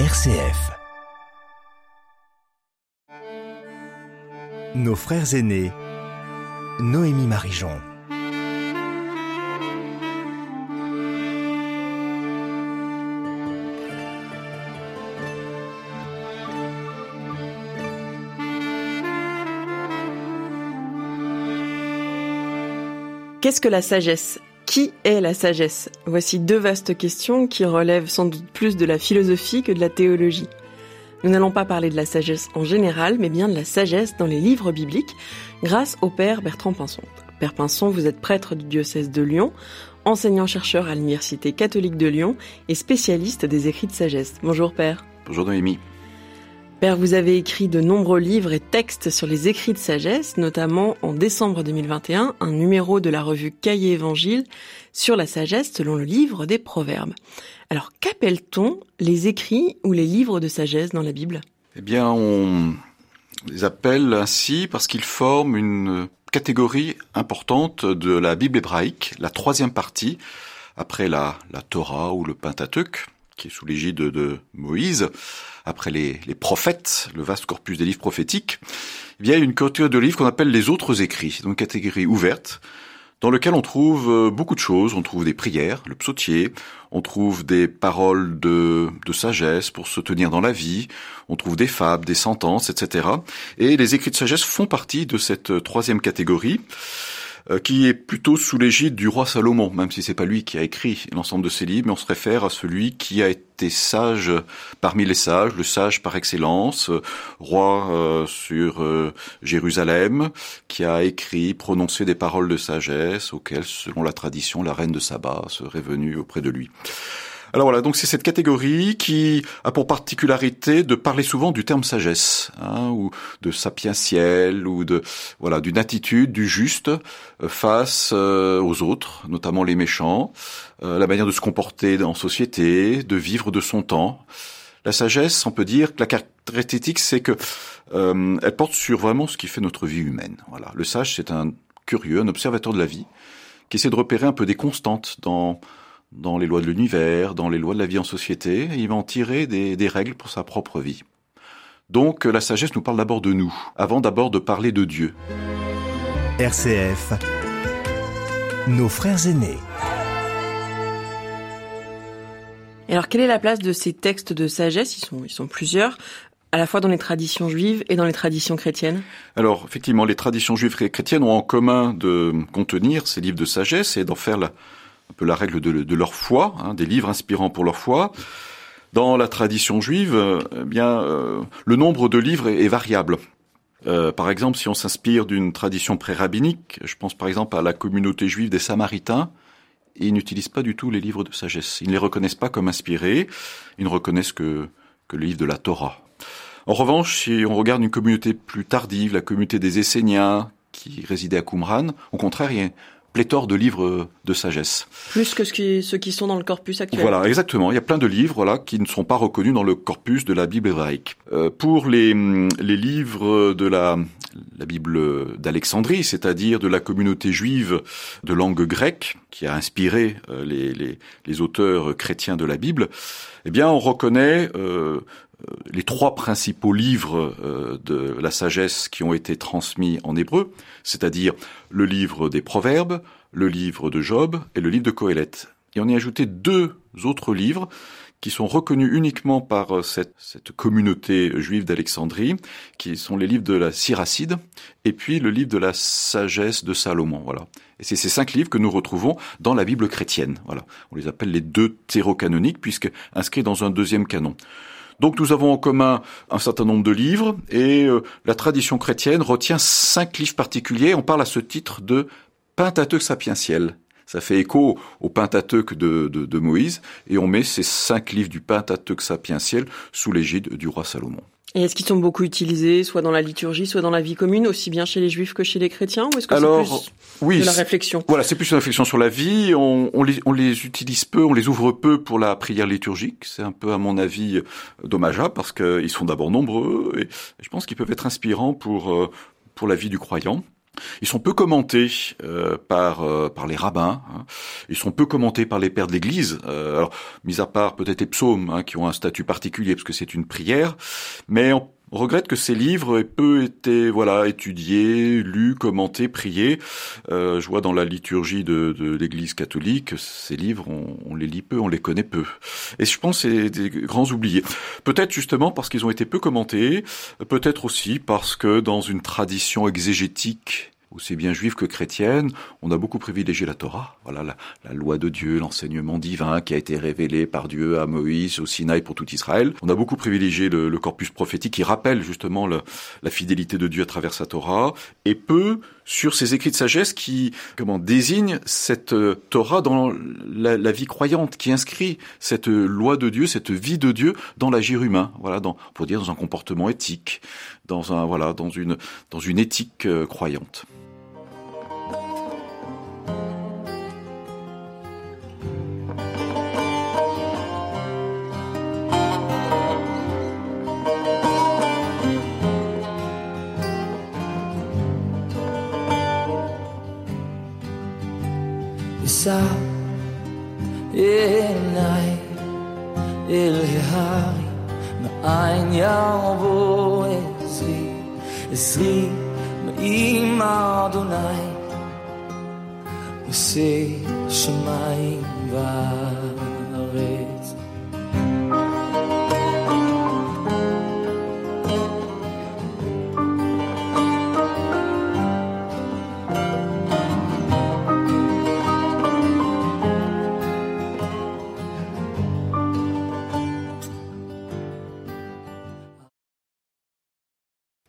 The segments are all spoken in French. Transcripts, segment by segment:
RCF. Nos frères aînés. Noémie Marijon. Qu'est-ce que la sagesse? Qui est la sagesse? Voici deux vastes questions qui relèvent sans doute plus de la philosophie que de la théologie. Nous n'allons pas parler de la sagesse en général, mais bien de la sagesse dans les livres bibliques, grâce au père Bertrand Pinson. Père Pinson, vous êtes prêtre du diocèse de Lyon, enseignant-chercheur à l'Université catholique de Lyon et spécialiste des écrits de sagesse. Bonjour Père. Bonjour Noémie. Père, vous avez écrit de nombreux livres et textes sur les écrits de sagesse, notamment en décembre 2021, un numéro de la revue Cahier Évangile sur la sagesse selon le livre des Proverbes. Alors, qu'appelle-t-on les écrits ou les livres de sagesse dans la Bible? Eh bien, on les appelle ainsi parce qu'ils forment une catégorie importante de la Bible hébraïque, la troisième partie, après la, la Torah ou le Pentateuque, qui est sous l'égide de Moïse, après les, prophètes, le vaste corpus des livres prophétiques, il y a une catégorie de livres qu'on appelle les autres écrits, donc catégorie ouverte, dans lequel on trouve euh, beaucoup de choses. On trouve des prières, le psautier, on trouve des paroles de, de sagesse pour se tenir dans la vie, on trouve des fables, des sentences, etc. Et les écrits de sagesse font partie de cette euh, troisième catégorie. Euh, qui est plutôt sous l'égide du roi Salomon, même si c'est pas lui qui a écrit l'ensemble de ses livres, mais on se réfère à celui qui a été sage parmi les sages, le sage par excellence, euh, roi euh, sur Jérusalem, qui a écrit, prononcé des paroles de sagesse auxquelles, selon la tradition, la reine de Saba serait venue auprès de lui. Alors voilà, donc c'est cette catégorie qui a pour particularité de parler souvent du terme sagesse, hein, ou de sapientiel, ou de voilà d'une attitude du juste euh, face euh, aux autres, notamment les méchants, euh, la manière de se comporter en société, de vivre de son temps. La sagesse, on peut dire que la caractéristique, c'est que elle porte sur vraiment ce qui fait notre vie humaine. Voilà, le sage, c'est un curieux, un observateur de la vie, qui essaie de repérer un peu des constantes dans dans les lois de l'univers, dans les lois de la vie en société, et il va en tirer des, des règles pour sa propre vie. Donc la sagesse nous parle d'abord de nous, avant d'abord de parler de Dieu. RCF, nos frères aînés. Et alors quelle est la place de ces textes de sagesse? Ils sont, ils sont plusieurs à la fois dans les traditions juives et dans les traditions chrétiennes? Alors, effectivement, les traditions juives et chrétiennes ont en commun de contenir ces livres de sagesse et d'en faire la, un peu la règle de, leur foi, hein, des livres inspirants pour leur foi. Dans la tradition juive, eh bien, euh, le nombre de livres est, variable. Euh, par exemple, si on s'inspire d'une tradition pré-rabbinique, je pense par exemple à la communauté juive des Samaritains, ils n'utilisent pas du tout les livres de sagesse. Ils ne les reconnaissent pas comme inspirés, ils ne reconnaissent que, que le livre de la Torah. En revanche, si on regarde une communauté plus tardive, la communauté des Esséniens, qui résidait à Qumran, au contraire, il pléthore de livres de sagesse. Plus que ce qui, ceux qui sont dans le corpus actuel. Voilà, exactement. Il y a plein de livres voilà, qui ne sont pas reconnus dans le corpus de la Bible hébraïque. Euh, pour les, les livres de la, la Bible d'Alexandrie, c'est-à-dire de la communauté juive de langue grecque, qui a inspiré euh, les, les, les, auteurs chrétiens de la Bible, eh bien, on reconnaît euh, les trois principaux livres euh, de la sagesse qui ont été transmis en hébreu, c'est-à-dire le livre des Proverbes, le livre de Job et le livre de Coëlette. Et on y a ajouté deux autres livres qui sont reconnus uniquement par euh, cette, cette communauté juive d'Alexandrie, qui sont les livres de la Siracide et puis le livre de la sagesse de Salomon. Voilà. Et c'est ces cinq livres que nous retrouvons dans la Bible chrétienne. Voilà. On les appelle les deux canoniques puisque inscrits dans un deuxième canon. Donc nous avons en commun un certain nombre de livres et euh, la tradition chrétienne retient cinq livres particuliers. On parle à ce titre de Pentateuque sapientiel. Ça fait écho au Pentateuque de, de, de Moïse et on met ces cinq livres du Pentateuque sapientiel sous l'égide du roi Salomon. Et est-ce qu'ils sont beaucoup utilisés, soit dans la liturgie, soit dans la vie commune, aussi bien chez les juifs que chez les chrétiens, ou est-ce que c'est plus oui, de la réflexion? Voilà, c'est plus une réflexion sur la vie. On, on, les, on, les, utilise peu, on les ouvre peu pour la prière liturgique. C'est un peu, à mon avis, dommageable parce qu'ils sont d'abord nombreux et je pense qu'ils peuvent être inspirants pour pour la vie du croyant. Ils sont peu commentés euh, par euh, par les rabbins. Hein. Ils sont peu commentés par les pères de l'Église. Euh, alors, mis à part peut-être les psaumes hein, qui ont un statut particulier parce que c'est une prière, mais regrette que ces livres aient peu été voilà étudiés, lus, commentés, priés. Euh, je vois dans la liturgie de, de l'Église catholique, ces livres, on, on, les lit peu, on les connaît peu. Et je pense c'est des grands oubliés. Peut-être justement parce qu'ils ont été peu commentés, peut-être aussi parce que dans une tradition exégétique aussi bien juive que chrétienne, on a beaucoup privilégié la Torah, voilà la, loi de Dieu, l'enseignement divin qui a été révélé par Dieu à Moïse, au Sinaï pour tout Israël. On a beaucoup privilégié le, corpus prophétique qui rappelle justement la fidélité de Dieu à travers sa Torah, et peu sur ces écrits de sagesse qui comment désignent cette euh, Torah dans la, la, vie croyante, qui inscrit cette loi de Dieu, cette vie de Dieu dans l'agir humain, voilà, dans, pour dire dans un comportement éthique, dans un voilà dans une dans une éthique euh, croyante. עזרי מאמא אדוני נושא שמיים וארץ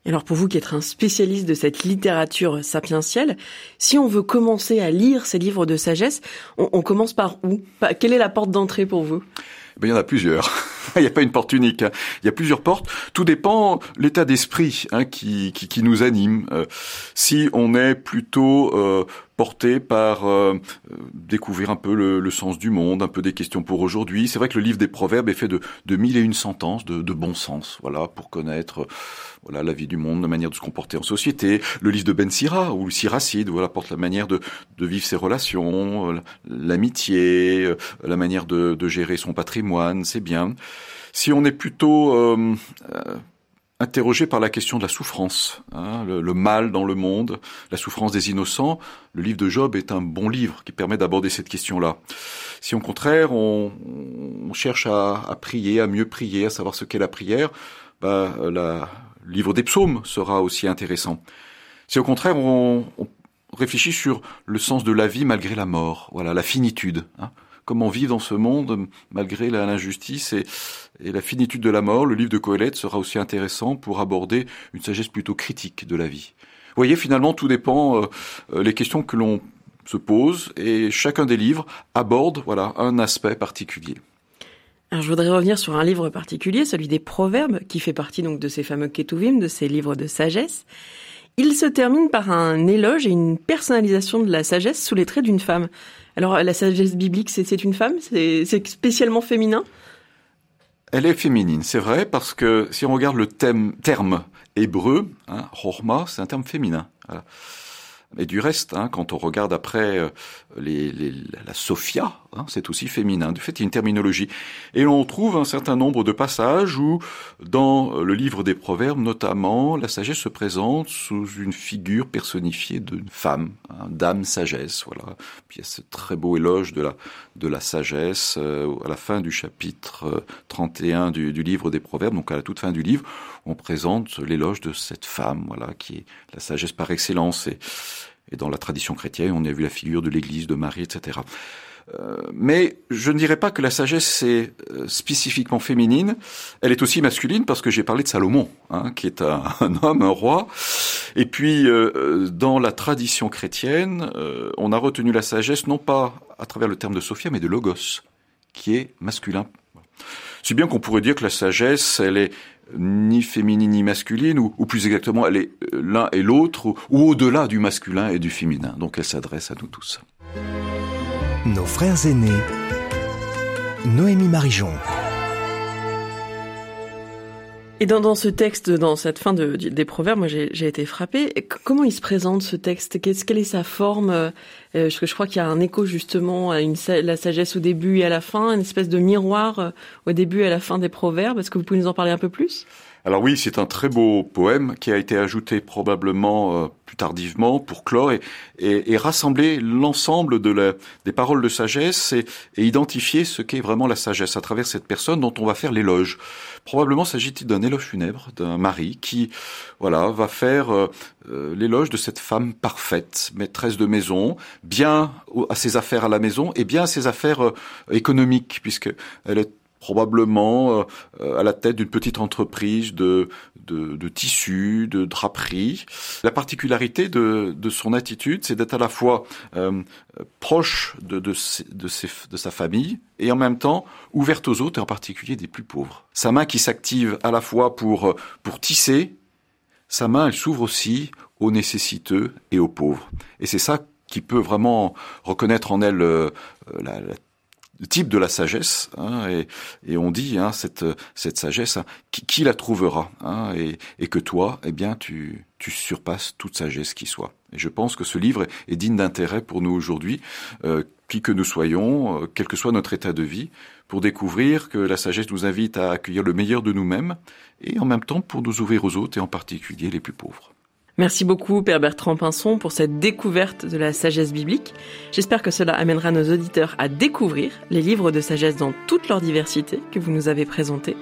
Alors pour vous qui êtes un spécialiste de cette littérature sapientielle, si on veut commencer à lire ces livres de sagesse, on, on commence par où? Quelle est la porte d'entrée pour vous? Ben, il y en a plusieurs. il n'y a pas une porte unique. Hein. Il y a plusieurs portes. Tout dépend l'état d'esprit hein, qui, qui, qui, nous anime. Euh, si on est plutôt euh, porté par euh, découvrir un peu le, le, sens du monde, un peu des questions pour aujourd'hui. C'est vrai que le livre des Proverbes est fait de, de mille et une sentences de, de bon sens, voilà, pour connaître voilà la vie du monde, la manière de se comporter en société. Le livre de Ben Sira ou Siracide, voilà, porte la manière de, de vivre ses relations, l'amitié, la manière de, de gérer son patrimoine, c'est bien. Si on est plutôt euh, euh, interrogé par la question de la souffrance, hein, le, mal dans le monde, la souffrance des innocents, le livre de Job est un bon livre qui permet d'aborder cette question-là. Si au contraire on, cherche à, prier, à mieux prier, à savoir ce qu'est la prière, bah, la, le livre des psaumes sera aussi intéressant. Si au contraire on, on réfléchit sur le sens de la vie malgré la mort, voilà, la finitude. Hein, comment vivre dans ce monde malgré l'injustice et, la finitude de la mort. Le livre de Coëlette sera aussi intéressant pour aborder une sagesse plutôt critique de la vie. Vous voyez, finalement, tout dépend euh, les questions que l'on se pose et chacun des livres aborde voilà un aspect particulier. Alors, je voudrais revenir sur un livre particulier, celui des Proverbes, qui fait partie donc de ces fameux Ketuvim, de ces livres de sagesse. Il se termine par un éloge et une personnalisation de la sagesse sous les traits d'une femme. Alors la sagesse biblique, c'est une femme? C'est spécialement féminin? Elle est féminine, c'est vrai, parce que si on regarde le thème, terme hébreu, hein, c'est un terme féminin. Voilà. Et du reste, hein, quand on regarde après euh, les, les, la Sophia, hein, c'est aussi féminin. Du fait, il y a une terminologie. Et on trouve un certain nombre de passages où, dans le livre des Proverbes notamment, la sagesse se présente sous une figure personnifiée d'une femme, hein, dame sagesse. Voilà. Puis il y a ce très beau éloge de la de la sagesse euh, à la fin du chapitre 31 euh, du, du livre des Proverbes, donc à la toute fin du livre, on présente l'éloge de cette femme, voilà, qui est la sagesse par excellence. Et, et dans la tradition chrétienne, on a vu la figure de l'Église, de Marie, etc. Euh, mais je ne dirais pas que la sagesse est euh, spécifiquement féminine. Elle est aussi masculine parce que j'ai parlé de Salomon, hein, qui est un, homme, un roi. Et puis, euh, dans la tradition chrétienne, euh, on a retenu la sagesse non pas à travers le terme de Sophia, mais de logos, qui est masculin. Si bien qu'on pourrait dire que la sagesse, elle est ni féminine ni masculine, ou, plus exactement, elle est l'un et l'autre, ou, ou au-delà du masculin et du féminin. Donc elle s'adresse à nous tous. Nos frères aînés, Noémie Marijon. Et dans, dans ce texte, dans cette fin de, des proverbes, moi j'ai été frappée. Comment il se présente ce texte? Qu'est-ce Quelle est sa forme? Euh, que je crois qu'il y a un écho justement à une, la sagesse au début et à la fin, une espèce de miroir euh, au début et à la fin des proverbes. Est-ce que vous pouvez nous en parler un peu plus? Alors oui, c'est un très beau poème qui a été ajouté probablement euh, plus tardivement pour clore et, rassembler l'ensemble des paroles de sagesse et, et identifier ce qu'est vraiment la sagesse à travers cette personne dont on va faire l'éloge. Probablement s'agit-il d'un éloge funèbre d'un mari qui, voilà, va faire euh, euh, l'éloge de cette femme parfaite, maîtresse de maison, bien à ses affaires à la maison et bien à ses affaires économiques puisque elle est probablement euh, à la tête d'une petite entreprise de, de, tissus, de draperie. La particularité de, de son attitude, c'est d'être à la fois euh, proche de, de, sa famille et en même temps ouverte aux autres et en particulier des plus pauvres. Sa main qui s'active à la fois pour, pour tisser, sa main elle s'ouvre aussi aux nécessiteux et aux pauvres. Et c'est ça qui peut vraiment reconnaître en elle euh, la, type de la sagesse, hein, et, on dit hein, cette, cette sagesse, qui, la trouvera, hein, et, que toi, eh bien, tu, tu surpasses toute sagesse qui soit. Et je pense que ce livre est digne d'intérêt pour nous aujourd'hui, euh, qui que nous soyons, euh, quel que soit notre état de vie, pour découvrir que la sagesse nous invite à accueillir le meilleur de nous-mêmes, et en même temps pour nous ouvrir aux autres, et en particulier les plus pauvres. Merci beaucoup, Père Bertrand Pinson, pour cette découverte de la sagesse biblique. J'espère que cela amènera nos auditeurs à découvrir les livres de sagesse dans toute leur diversité que vous nous avez présentés.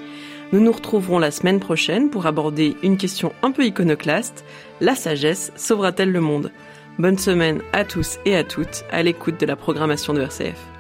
Nous nous retrouverons la semaine prochaine pour aborder une question un peu iconoclaste. La sagesse sauvera-t-elle le monde? Bonne semaine à tous et à toutes à l'écoute de la programmation de RCF.